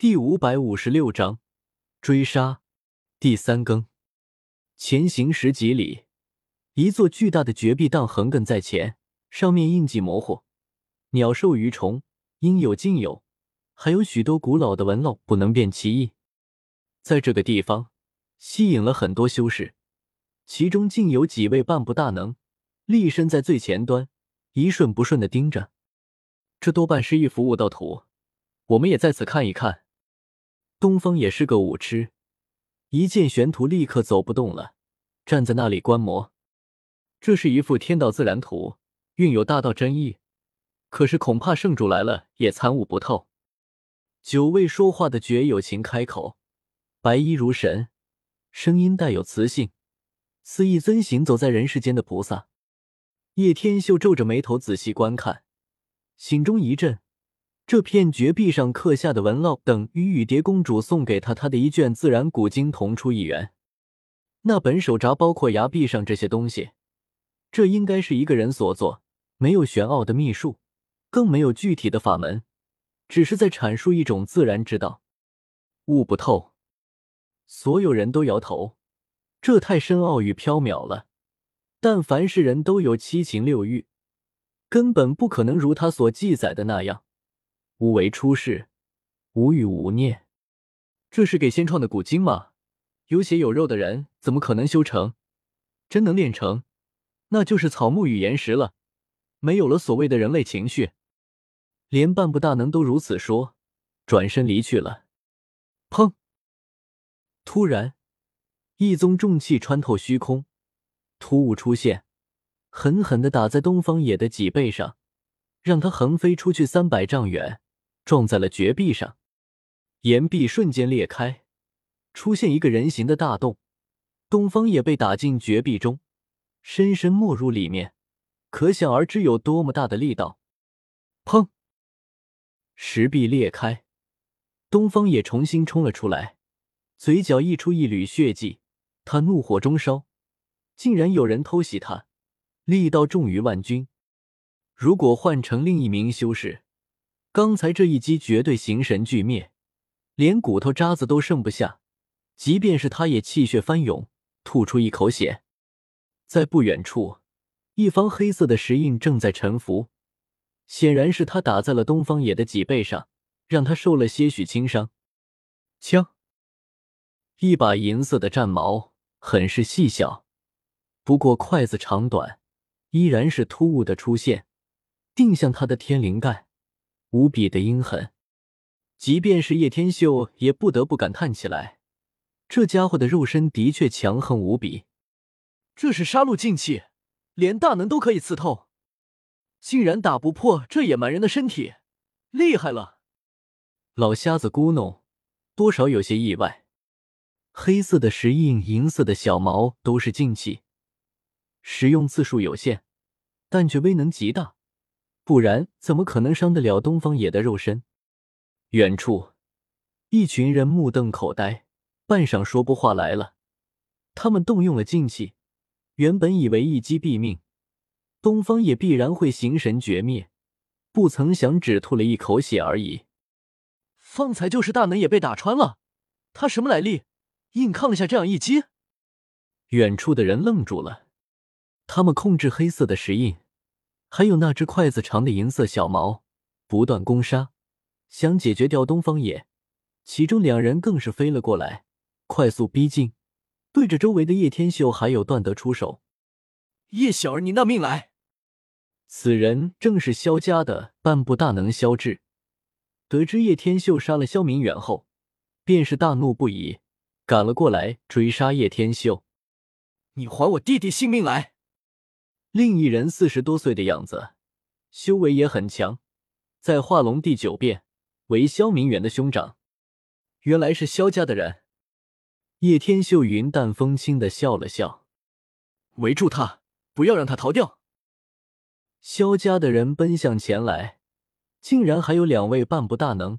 第五百五十六章追杀第三更。前行十几里，一座巨大的绝壁荡横亘在前，上面印记模糊，鸟兽鱼虫应有尽有，还有许多古老的纹路，不能辨其意。在这个地方，吸引了很多修士，其中竟有几位半步大能，立身在最前端，一瞬不瞬的盯着。这多半是一幅悟道图，我们也在此看一看。东方也是个武痴，一见玄图立刻走不动了，站在那里观摩。这是一幅天道自然图，蕴有大道真意，可是恐怕圣主来了也参悟不透。久未说话的绝有情开口，白衣如神，声音带有磁性，似一尊行走在人世间的菩萨。叶天秀皱着眉头仔细观看，心中一震。这片绝壁上刻下的纹烙，等与雨蝶公主送给他他的一卷自然古经同出一源。那本手札包括崖壁上这些东西，这应该是一个人所作，没有玄奥的秘术，更没有具体的法门，只是在阐述一种自然之道。悟不透，所有人都摇头，这太深奥与缥缈了。但凡是人都有七情六欲，根本不可能如他所记载的那样。无为出世，无欲无念，这是给仙创的古经吗？有血有肉的人怎么可能修成？真能炼成，那就是草木与岩石了，没有了所谓的人类情绪。连半步大能都如此说，转身离去了。砰！突然，一宗重气穿透虚空，突兀出现，狠狠的打在东方野的脊背上，让他横飞出去三百丈远。撞在了绝壁上，岩壁瞬间裂开，出现一个人形的大洞。东方也被打进绝壁中，深深没入里面，可想而知有多么大的力道。砰！石壁裂开，东方也重新冲了出来，嘴角溢出一缕血迹。他怒火中烧，竟然有人偷袭他，力道重于万钧。如果换成另一名修士，刚才这一击绝对形神俱灭，连骨头渣子都剩不下。即便是他，也气血翻涌，吐出一口血。在不远处，一方黑色的石印正在沉浮，显然是他打在了东方野的脊背上，让他受了些许轻伤。枪，一把银色的战矛，很是细小，不过筷子长短，依然是突兀的出现，定向他的天灵盖。无比的阴狠，即便是叶天秀也不得不感叹起来：这家伙的肉身的确强横无比。这是杀戮禁气，连大能都可以刺透，竟然打不破这野蛮人的身体，厉害了！老瞎子咕哝，多少有些意外。黑色的石印，银色的小毛，都是禁气，使用次数有限，但却威能极大。不然怎么可能伤得了东方野的肉身？远处，一群人目瞪口呆，半晌说不话来了。他们动用了劲气，原本以为一击毙命，东方野必然会形神绝灭，不曾想只吐了一口血而已。方才就是大能也被打穿了，他什么来历？硬抗下这样一击？远处的人愣住了，他们控制黑色的石印。还有那只筷子长的银色小矛，不断攻杀，想解决掉东方野。其中两人更是飞了过来，快速逼近，对着周围的叶天秀还有段德出手。叶小儿，你那命来！此人正是萧家的半步大能萧志。得知叶天秀杀了萧明远后，便是大怒不已，赶了过来追杀叶天秀。你还我弟弟性命来！另一人四十多岁的样子，修为也很强，在化龙第九变，为萧明远的兄长。原来是萧家的人。叶天秀云淡风轻的笑了笑，围住他，不要让他逃掉。萧家的人奔向前来，竟然还有两位半步大能，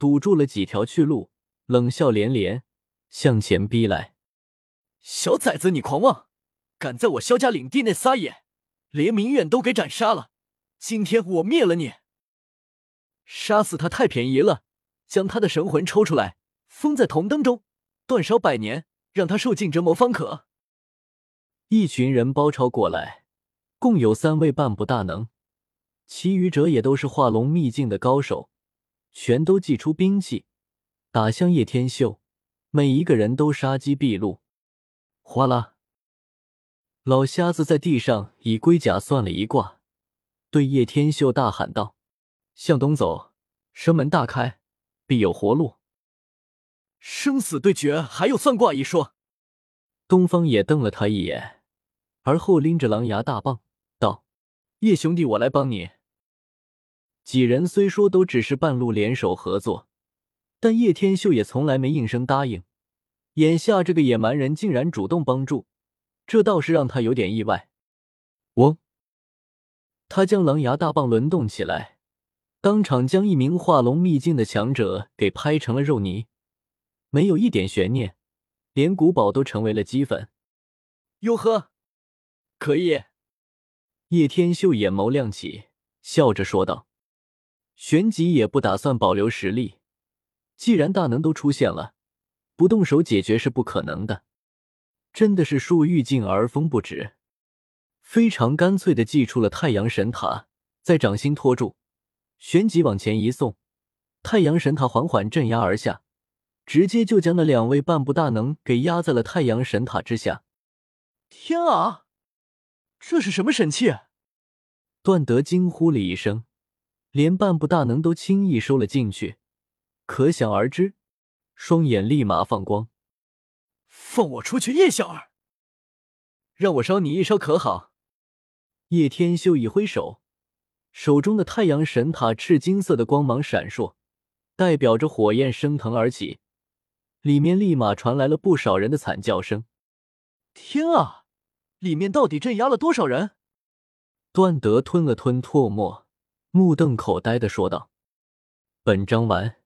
堵住了几条去路，冷笑连连，向前逼来。小崽子，你狂妄！敢在我萧家领地内撒野，连明远都给斩杀了。今天我灭了你，杀死他太便宜了。将他的神魂抽出来，封在铜灯中，断烧百年，让他受尽折磨方可。一群人包抄过来，共有三位半步大能，其余者也都是化龙秘境的高手，全都祭出兵器，打向叶天秀。每一个人都杀机毕露。哗啦！老瞎子在地上以龟甲算了一卦，对叶天秀大喊道：“向东走，生门大开，必有活路。”生死对决还有算卦一说。东方也瞪了他一眼，而后拎着狼牙大棒道：“叶兄弟，我来帮你。”几人虽说都只是半路联手合作。但叶天秀也从来没应声答应，眼下这个野蛮人竟然主动帮助，这倒是让他有点意外。嗡！他将狼牙大棒轮动起来，当场将一名化龙秘境的强者给拍成了肉泥，没有一点悬念，连古堡都成为了齑粉。哟呵，可以！叶天秀眼眸亮起，笑着说道：“旋即也不打算保留实力。”既然大能都出现了，不动手解决是不可能的。真的是树欲静而风不止，非常干脆的祭出了太阳神塔，在掌心托住，旋即往前一送，太阳神塔缓缓镇压而下，直接就将那两位半步大能给压在了太阳神塔之下。天啊，这是什么神器？段德惊呼了一声，连半步大能都轻易收了进去。可想而知，双眼立马放光。放我出去，叶小儿！让我烧你一烧可好？叶天秀一挥手，手中的太阳神塔赤金色的光芒闪烁，代表着火焰升腾而起，里面立马传来了不少人的惨叫声。天啊，里面到底镇压了多少人？段德吞了吞唾沫，目瞪口呆的说道：“本章完。”